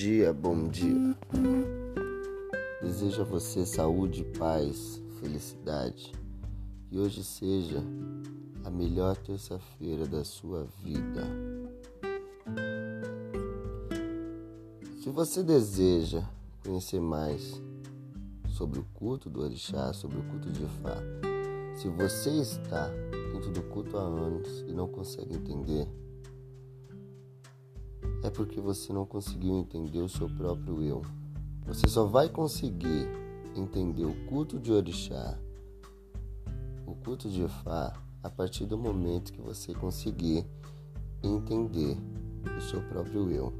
dia, bom dia. Desejo a você saúde, paz, felicidade. Que hoje seja a melhor terça-feira da sua vida. Se você deseja conhecer mais sobre o culto do Orixá, sobre o culto de Fá, se você está dentro do culto há anos e não consegue entender, é porque você não conseguiu entender o seu próprio eu. Você só vai conseguir entender o culto de Orixá, o culto de Fá, a partir do momento que você conseguir entender o seu próprio eu.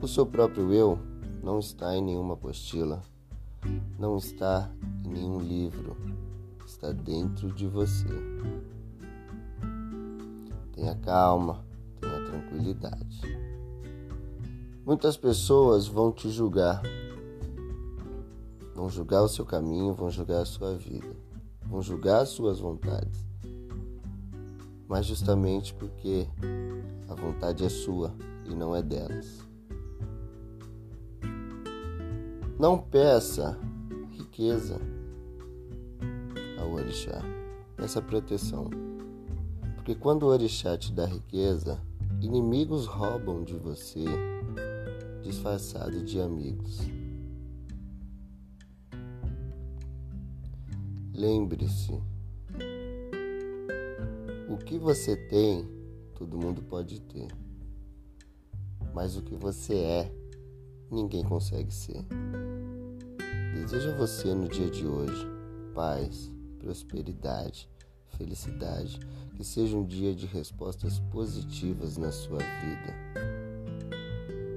O seu próprio eu não está em nenhuma apostila, não está em nenhum livro, está dentro de você. Tenha calma, tranquilidade. Muitas pessoas vão te julgar, vão julgar o seu caminho, vão julgar a sua vida, vão julgar as suas vontades. Mas justamente porque a vontade é sua e não é delas. Não peça riqueza ao orixá, peça proteção. Porque quando o orixá te dá riqueza, inimigos roubam de você disfarçado de amigos. Lembre-se, o que você tem, todo mundo pode ter. Mas o que você é, ninguém consegue ser. Desejo a você no dia de hoje paz, prosperidade, felicidade, que seja um dia de respostas positivas na sua vida.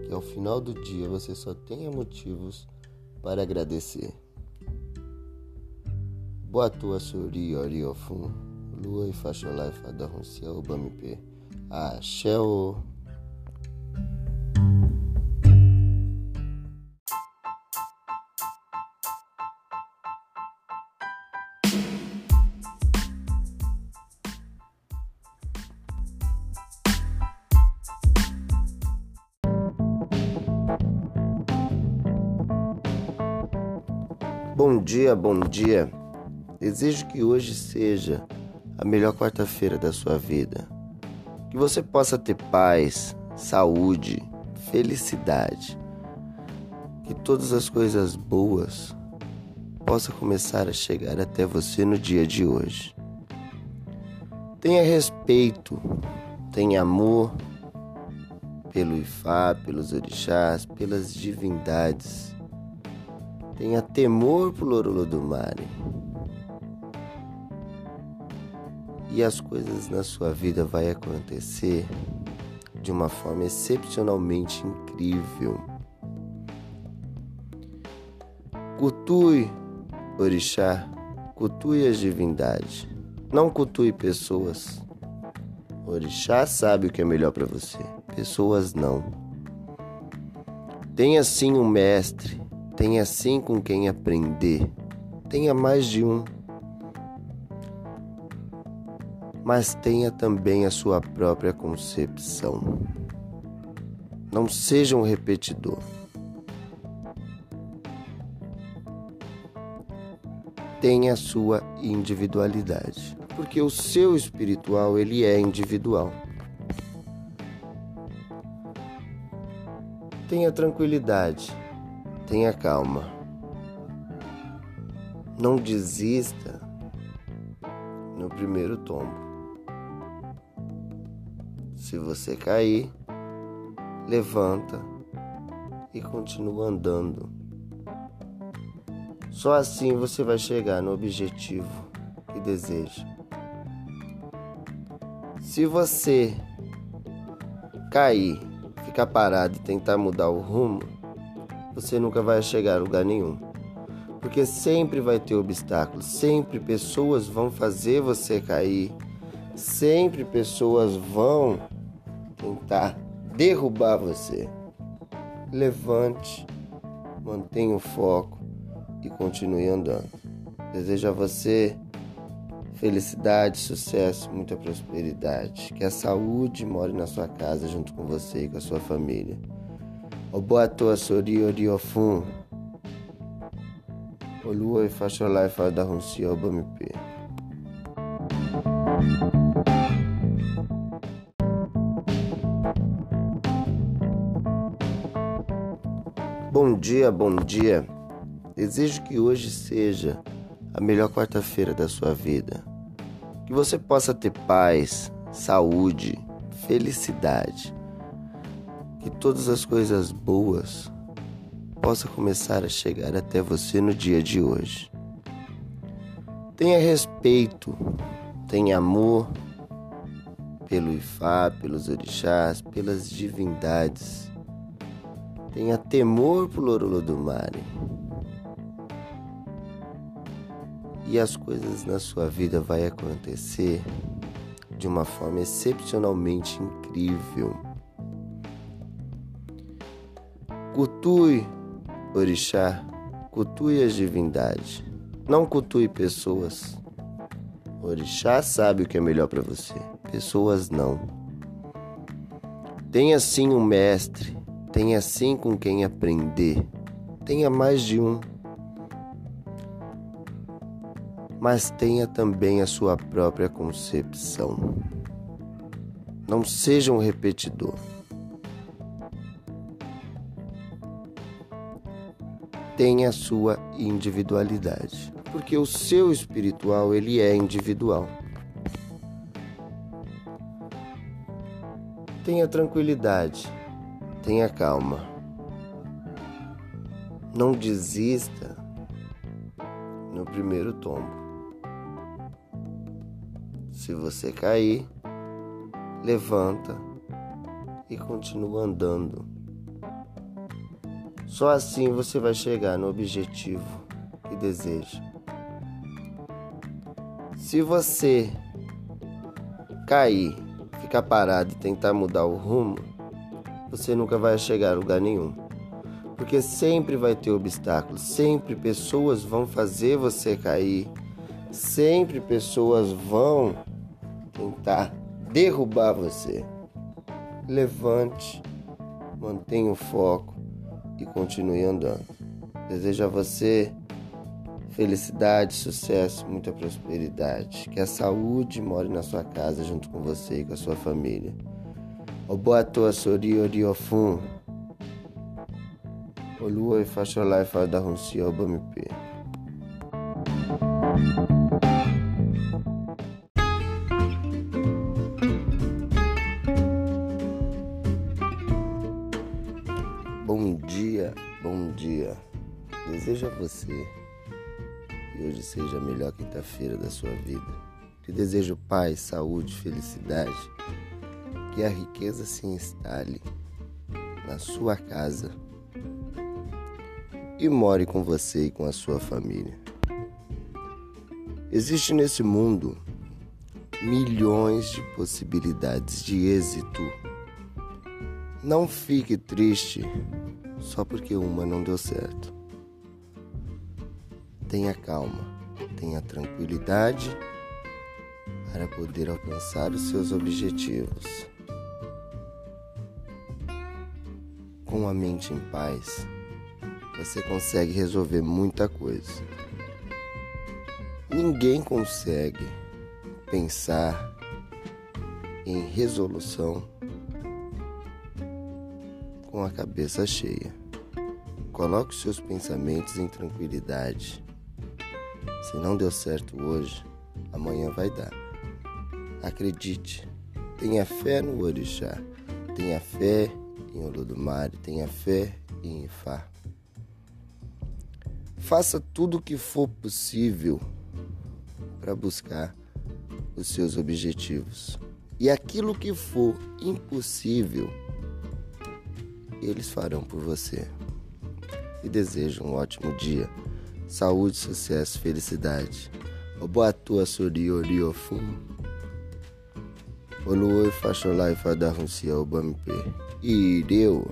Que ao final do dia você só tenha motivos para agradecer. Boa tua suri oriofum, lua e facholai fadarrum ciel bamipe. Bom dia, bom dia. Desejo que hoje seja a melhor quarta-feira da sua vida. Que você possa ter paz, saúde, felicidade. Que todas as coisas boas possam começar a chegar até você no dia de hoje. Tenha respeito, tenha amor pelo Ifá, pelos orixás, pelas divindades Tenha temor por Orolodumare. E as coisas na sua vida vai acontecer de uma forma excepcionalmente incrível. Cultue orixá, cultue as divindades, não cultue pessoas. Orixá sabe o que é melhor para você, pessoas não. Tenha sim um mestre, Tenha sim com quem aprender. Tenha mais de um. Mas tenha também a sua própria concepção. Não seja um repetidor. Tenha a sua individualidade, porque o seu espiritual ele é individual. Tenha tranquilidade Tenha calma. Não desista no primeiro tombo. Se você cair, levanta e continua andando. Só assim você vai chegar no objetivo que deseja. Se você cair, ficar parado e tentar mudar o rumo, você nunca vai chegar a lugar nenhum. Porque sempre vai ter obstáculos, sempre pessoas vão fazer você cair, sempre pessoas vão tentar derrubar você. Levante, mantenha o foco e continue andando. Desejo a você felicidade, sucesso, muita prosperidade. Que a saúde more na sua casa junto com você e com a sua família Oboato Asori Oriofun. Olua e Fasholá e Fada Hunsi Obamipe. Bom dia, bom dia. Desejo que hoje seja a melhor quarta-feira da sua vida. Que você possa ter paz, saúde, felicidade. Que todas as coisas boas possam começar a chegar até você no dia de hoje. Tenha respeito, tenha amor pelo Ifá, pelos orixás, pelas divindades. Tenha temor por Orolodumare. E as coisas na sua vida vai acontecer de uma forma excepcionalmente incrível. Cultue orixá, cultue as divindades, não cultue pessoas. Orixá sabe o que é melhor para você, pessoas não. Tenha sim um mestre, tenha sim com quem aprender, tenha mais de um. Mas tenha também a sua própria concepção. Não seja um repetidor. Tenha a sua individualidade, porque o seu espiritual ele é individual. Tenha tranquilidade, tenha calma. Não desista no primeiro tombo. Se você cair, levanta e continua andando. Só assim você vai chegar no objetivo que deseja. Se você cair, ficar parado e tentar mudar o rumo, você nunca vai chegar a lugar nenhum. Porque sempre vai ter obstáculos, sempre pessoas vão fazer você cair, sempre pessoas vão tentar derrubar você. Levante, mantenha o foco e continue andando. Desejo a você felicidade, sucesso, muita prosperidade. Que a saúde more na sua casa junto com você e com a sua família. Oboato Sori Oriofun. Olua e Fasholá e Fada Hunsi Obamipe. Bom dia, bom dia. Desejo a você que hoje seja a melhor quinta-feira da sua vida. Te desejo paz, saúde, felicidade. Que a riqueza se instale na sua casa e more com você e com a sua família. Existe nesse mundo milhões de possibilidades de êxito. Não fique triste só porque uma não deu certo. Tenha calma, tenha tranquilidade para poder alcançar os seus objetivos. Com a mente em paz, você consegue resolver muita coisa. Ninguém consegue pensar em resolução com a cabeça cheia. Coloque seus pensamentos em tranquilidade. Se não deu certo hoje, amanhã vai dar. Acredite, tenha fé no Orixá, tenha fé em Olodumare, tenha fé em Ifá. Faça tudo o que for possível para buscar os seus objetivos. E aquilo que for impossível, eles farão por você. E desejo um ótimo dia. Saúde, sucesso, felicidade. Oboatua sori oriofum. Oluoi fasholai fadarunsia obampe. Ireu.